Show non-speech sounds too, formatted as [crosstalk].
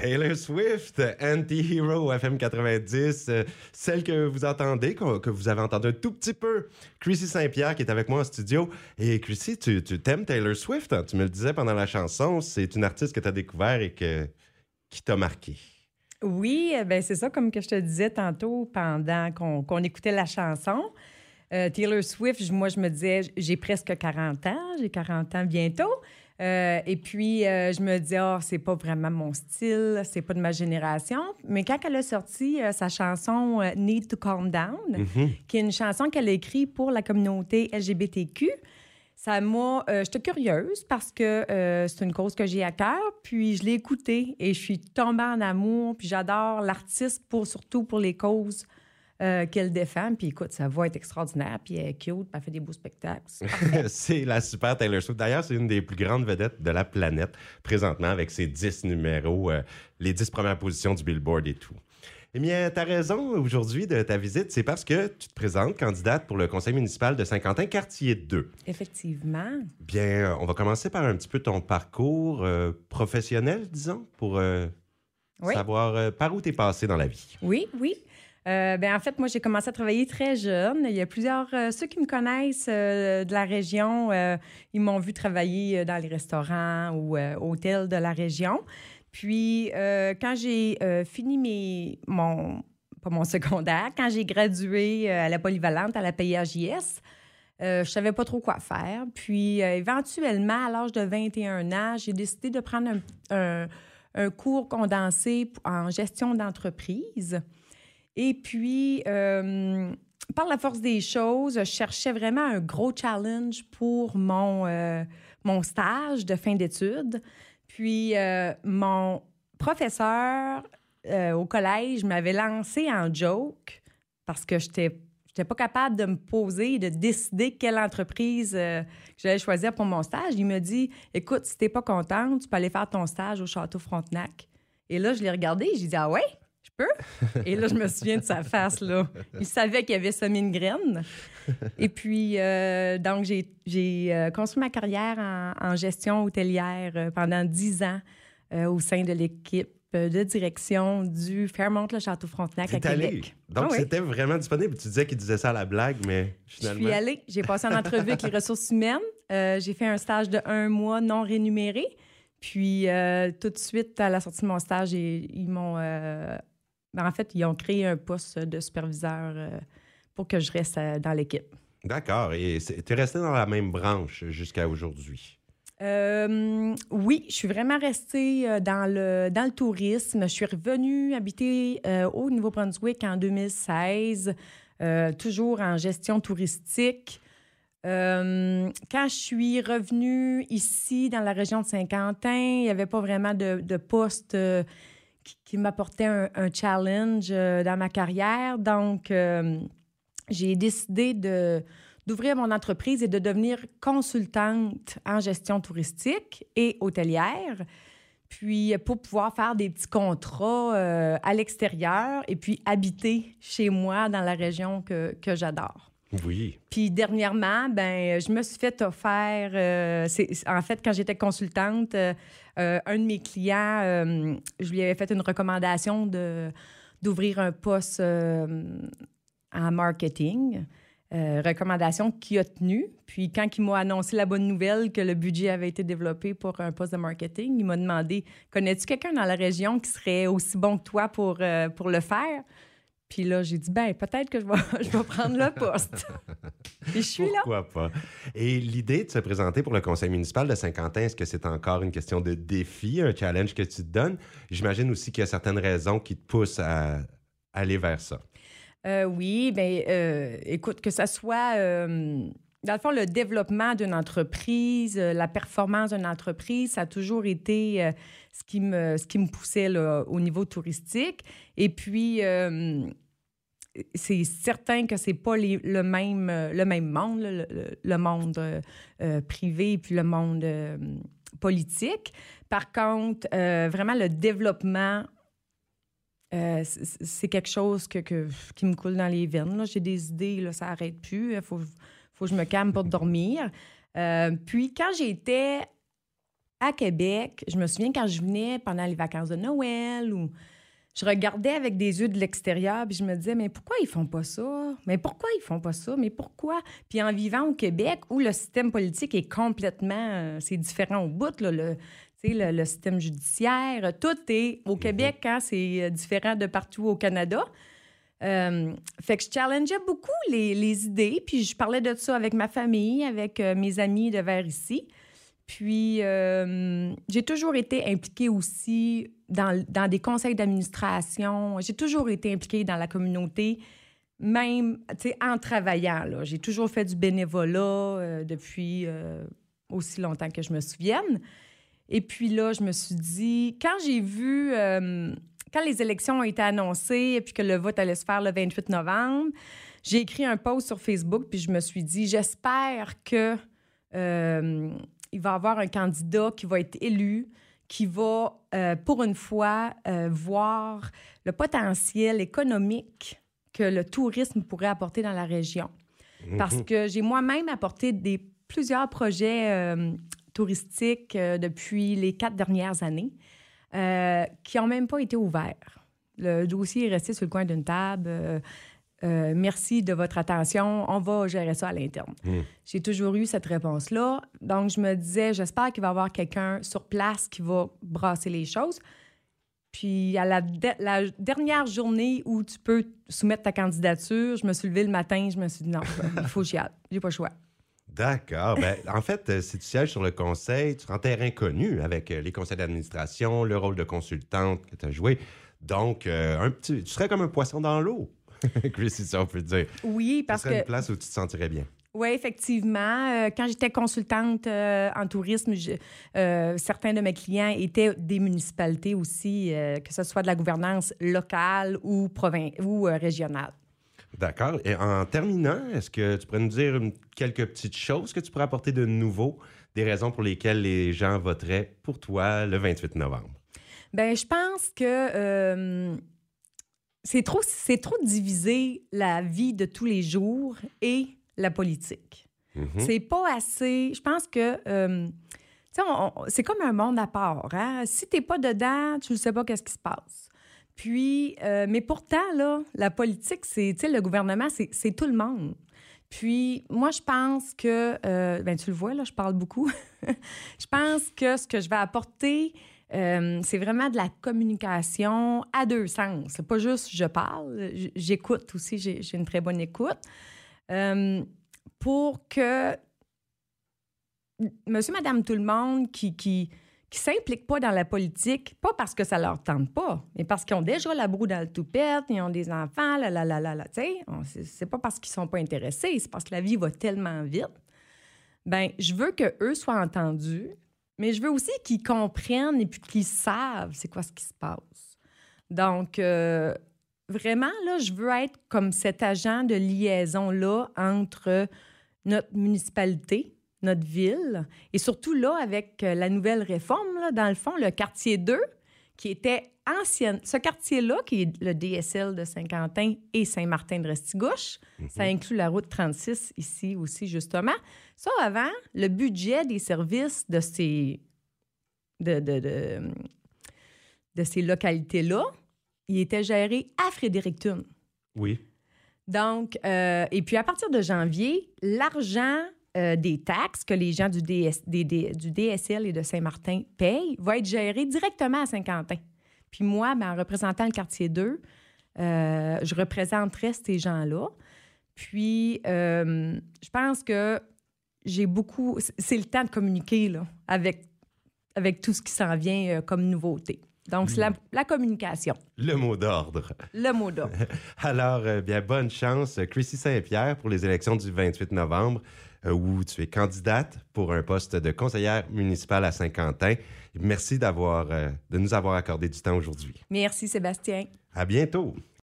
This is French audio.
Taylor Swift, Anti-Hero FM 90, euh, celle que vous entendez, que, vous avez entendu un tout petit peu. Chrissy Saint-Pierre qui est avec moi en studio. Et Chrissy, tu, t'aimes Taylor Swift? Hein? Tu me le disais pendant la chanson, c'est une artiste que tu as découvert et que, qui t'a marqué. Oui, ben c'est ça, comme que je te disais tantôt pendant qu'on, écoutait la chanson. Euh, Taylor Swift, moi, je me disais, j'ai presque 40 ans, j'ai 40 ans bientôt. Euh, et puis, euh, je me dis, oh, c'est pas vraiment mon style, c'est pas de ma génération. Mais quand elle a sorti euh, sa chanson Need to Calm Down, mhm. qui est une chanson qu'elle a écrite pour la communauté LGBTQ, ça m'a. J'étais curieuse parce que c'est une cause que j'ai à cœur. Puis je l'ai écoutée et je suis tombée en amour. Puis j'adore l'artiste pour surtout pour les causes euh, qu'elle défend. Puis écoute, sa voix est extraordinaire, puis elle est cute, puis elle fait des beaux spectacles. c'est [laughs] la super Taylor Swift. D'ailleurs, c'est une des plus grandes vedettes de la planète présentement avec ses 10 numéros, euh, les 10 premières positions du Billboard et tout. Eh bien, tu as raison aujourd'hui de ta visite, c'est parce que tu te présentes candidate pour le conseil municipal de Saint-Quentin-Quartier 2. Effectivement. Bien, on va commencer par un petit peu ton parcours euh, professionnel, disons, pour savoir par où tu es passé dans la vie. Oui, oui. Euh, ben, en fait, moi, j'ai commencé à travailler très jeune. Il y a plusieurs, euh, ceux qui me connaissent euh, de la région, ils m'ont vu travailler dans les restaurants ou hôtels de la région. Puis, quand j'ai fini mon, pas mon [laughs] secondaire, quand j'ai gradué à la polyvalente, à la PIAJS, je savais pas trop quoi faire. Puis, éventuellement, à l'âge de 21 ans, j'ai décidé de prendre un cours condensé en gestion d'entreprise. Et puis, euh, par la force des choses, je cherchais vraiment un gros challenge pour mon, euh, mon stage de fin d'études. Puis, euh, mon professeur au collège m'avait lancé en joke parce que j'étais n'étais pas capable de me poser et de décider quelle entreprise que j'allais choisir pour mon stage. Il me dit Écoute, si t'es pas contente, tu peux aller faire ton stage au Château Frontenac. Et là, je l'ai regardé j'ai dit Ah ouais? Je peux? Et là, je me souviens de sa face, là. Il savait qu'il avait semé une graine. Et puis, euh, donc, j'ai euh, construit ma carrière en, gestion hôtelière euh, pendant dix ans au sein de l'équipe de direction du Fairmont le Château Frontenac à Québec. Donc, ah c'était vraiment disponible. Tu disais qu'il disait ça à la blague, mais finalement... Je suis allée. J'ai passé en entrevue avec les ressources humaines. j'ai fait un stage de un mois non rémunéré. Puis, tout de suite, à la sortie de mon stage, ils m'ont en fait, ils ont créé un poste de superviseur euh, pour que je reste euh, dans l'équipe. D'accord. Et tu es resté dans la même branche jusqu'à aujourd'hui? Euh, oui, je suis vraiment restée dans le, dans le tourisme. Je suis revenue habiter au Nouveau-Brunswick en 2016, toujours en gestion touristique. quand je suis revenue ici, dans la région de Saint-Quentin, il n'y avait pas vraiment de, de poste qui, m'apportait un, challenge euh, dans ma carrière. Donc, euh, j'ai décidé d'ouvrir mon entreprise et de devenir consultante en gestion touristique et hôtelière. Puis pour pouvoir faire des petits contrats euh, à l'extérieur et puis habiter chez moi dans la région que j'adore. Puis dernièrement, ben, je me suis fait offert. Euh, en fait, quand j'étais consultante, euh, euh, un de mes clients, je lui avais fait une recommandation d'ouvrir un poste en marketing. recommandation qui a tenu. Puis quand il m'a annoncé la bonne nouvelle que le budget avait été développé pour un poste de marketing, il m'a demandé Connais-tu quelqu'un dans la région qui serait aussi bon que toi pour, pour le faire puis là, j'ai dit, ben peut-être que je vais, [laughs] je vais prendre le poste. [laughs] Et je suis là. Pourquoi pas? Et l'idée de se présenter pour le conseil municipal de Saint-Quentin, est-ce que c'est encore une question de défi, un challenge que tu te donnes? J'imagine aussi qu'il y a certaines raisons qui te poussent à aller vers ça. Euh, oui, bien, euh, écoute, que ça soit... Euh, dans le fond, le développement d'une entreprise, euh, la performance d'une entreprise, ça a toujours été euh, ce, qui me, ce qui me poussait au niveau touristique. Et puis, euh, c'est certain que c'est pas le, même, le même monde, le, monde privé et puis le monde politique. Par contre, vraiment, le développement c'est quelque chose que, qui me coule dans les veines. J'ai des idées, là, ça n'arrête plus. Il faut, faut que je me calme pour dormir. Euh, puis quand j'étais à Québec, je me souviens quand je venais pendant les vacances de Noël ou je regardais avec des yeux de l'extérieur, puis je me disais, mais pourquoi ils font pas ça? Mais pourquoi ils font pas ça? Mais pourquoi? Puis en vivant au Québec, où le système politique est complètement, euh, c'est différent au bout, là, le, le, le, système judiciaire, tout est au mhm. Québec, hein, c'est euh, différent de partout au Canada. Euh, fait que je challengeais beaucoup les, idées, puis je parlais de ça avec ma famille, avec mes amis de vers ici. Puis, euh, j'ai toujours été impliquée aussi dans, dans des conseils d'administration. J'ai toujours été impliquée dans la communauté, même en travaillant. J'ai toujours fait du bénévolat euh, depuis euh, aussi longtemps que je me souvienne. Et puis là, je me suis dit, quand j'ai vu, quand les élections ont été annoncées et puis que le vote allait se faire le 28 novembre, j'ai écrit un post sur Facebook, puis je me suis dit, j'espère que il va y avoir un candidat qui va être élu, qui va, euh, pour une fois, euh, voir le potentiel économique que le tourisme pourrait apporter dans la région. Parce que j'ai moi-même apporté plusieurs projets euh, touristiques depuis les quatre dernières années qui n'ont même pas été ouverts. Le dossier est resté sur le coin d'une table. Euh, merci de votre attention, on va gérer ça à l'interne. Hmm. J'ai toujours eu cette réponse-là. Donc, je me disais, j'espère qu'il va y avoir quelqu'un sur place qui va brasser les choses. Puis, à la, dernière journée où tu peux soumettre ta candidature, je me suis levée le matin, je me suis dit, non, [laughs] il faut que j'y aille. J'ai pas le choix. D'accord. Ben, en fait, euh, si tu sièges sur le conseil, tu rends terrain connu avec euh, les conseils d'administration, le rôle de consultante que tu as joué. Donc, un petit, tu serais comme un poisson dans l'eau. [laughs] Chrissy, ça, on peut dire. Oui, parce que. Une place où tu te sentirais bien. Oui, effectivement. Euh, quand j'étais consultante euh, en tourisme, euh, certains de mes clients étaient des municipalités aussi, que ce soit de la gouvernance locale ou, ou régionale. D'accord. Et en terminant, est-ce que tu pourrais nous dire quelques petites choses que tu pourrais apporter de nouveau, des raisons pour lesquelles les gens voteraient pour toi le 28 novembre? Bien, je pense que c'est trop, c'est trop diviser la vie de tous les jours et la politique. Mm-hmm. C'est pas assez. Je pense que. Euh, c'est comme un monde à part. Hein? Si t'es pas dedans, tu ne sais pas qu'est-ce qui se passe. Puis, euh, mais pourtant, là, la politique, c'est, le gouvernement, c'est tout le monde. Puis, moi, je pense que, euh, ben, tu le vois, là, je parle beaucoup. [laughs] je pense que ce que je vais apporter, euh, c'est vraiment de la communication à deux sens. C'est pas juste je parle, j'écoute aussi, j'ai une très bonne écoute. Euh, pour que monsieur, madame, tout le monde qui, qui, qui s'implique pas dans la politique, pas parce que ça leur tente pas, mais parce qu'ils ont déjà la broue dans le toupette, ils ont des enfants, là, là, là, là, là, tu sais, c'est pas parce qu'ils sont pas intéressés, c'est parce que la vie va tellement vite. Ben, je veux que eux soient entendus, mais je veux aussi qu'ils comprennent et puis qu'ils savent c'est quoi ce qui se passe. Donc, euh, vraiment, là, je veux être comme cet agent de liaison-là entre notre municipalité, notre ville, et surtout là, avec euh, la nouvelle réforme, là, dans le fond, le quartier 2, qui était ancienne. Ce quartier-là, qui est le DSL de Saint-Quentin et Saint-Martin de Restigouche, mhm. ça inclut la route 36 ici aussi, justement. Ça, avant, le budget des services de ces, de, de, de, ces localités-là, il était géré à Fredericton. Oui. Donc, euh, et puis à partir de janvier, l'argent euh, des taxes que les gens du, DS, du DSL et de Saint-Martin payent va être géré directement à Saint-Quentin. Puis moi, ben, en représentant le quartier 2, euh, je représenterai ces gens-là. Puis, euh, je pense que j'ai beaucoup. C'est le temps de communiquer là, avec, avec tout ce qui s'en vient comme nouveauté. Donc, c'est la, la, communication. Le mot d'ordre. Le mot d'ordre. [laughs] Alors, bien, bonne chance, Chrissy Saint-Pierre, pour les élections du 28 novembre. Euh, où tu es candidate pour un poste de conseillère municipale à Saint-Quentin. Merci d'avoir, euh, de nous avoir accordé du temps aujourd'hui. Merci, Sébastien. À bientôt.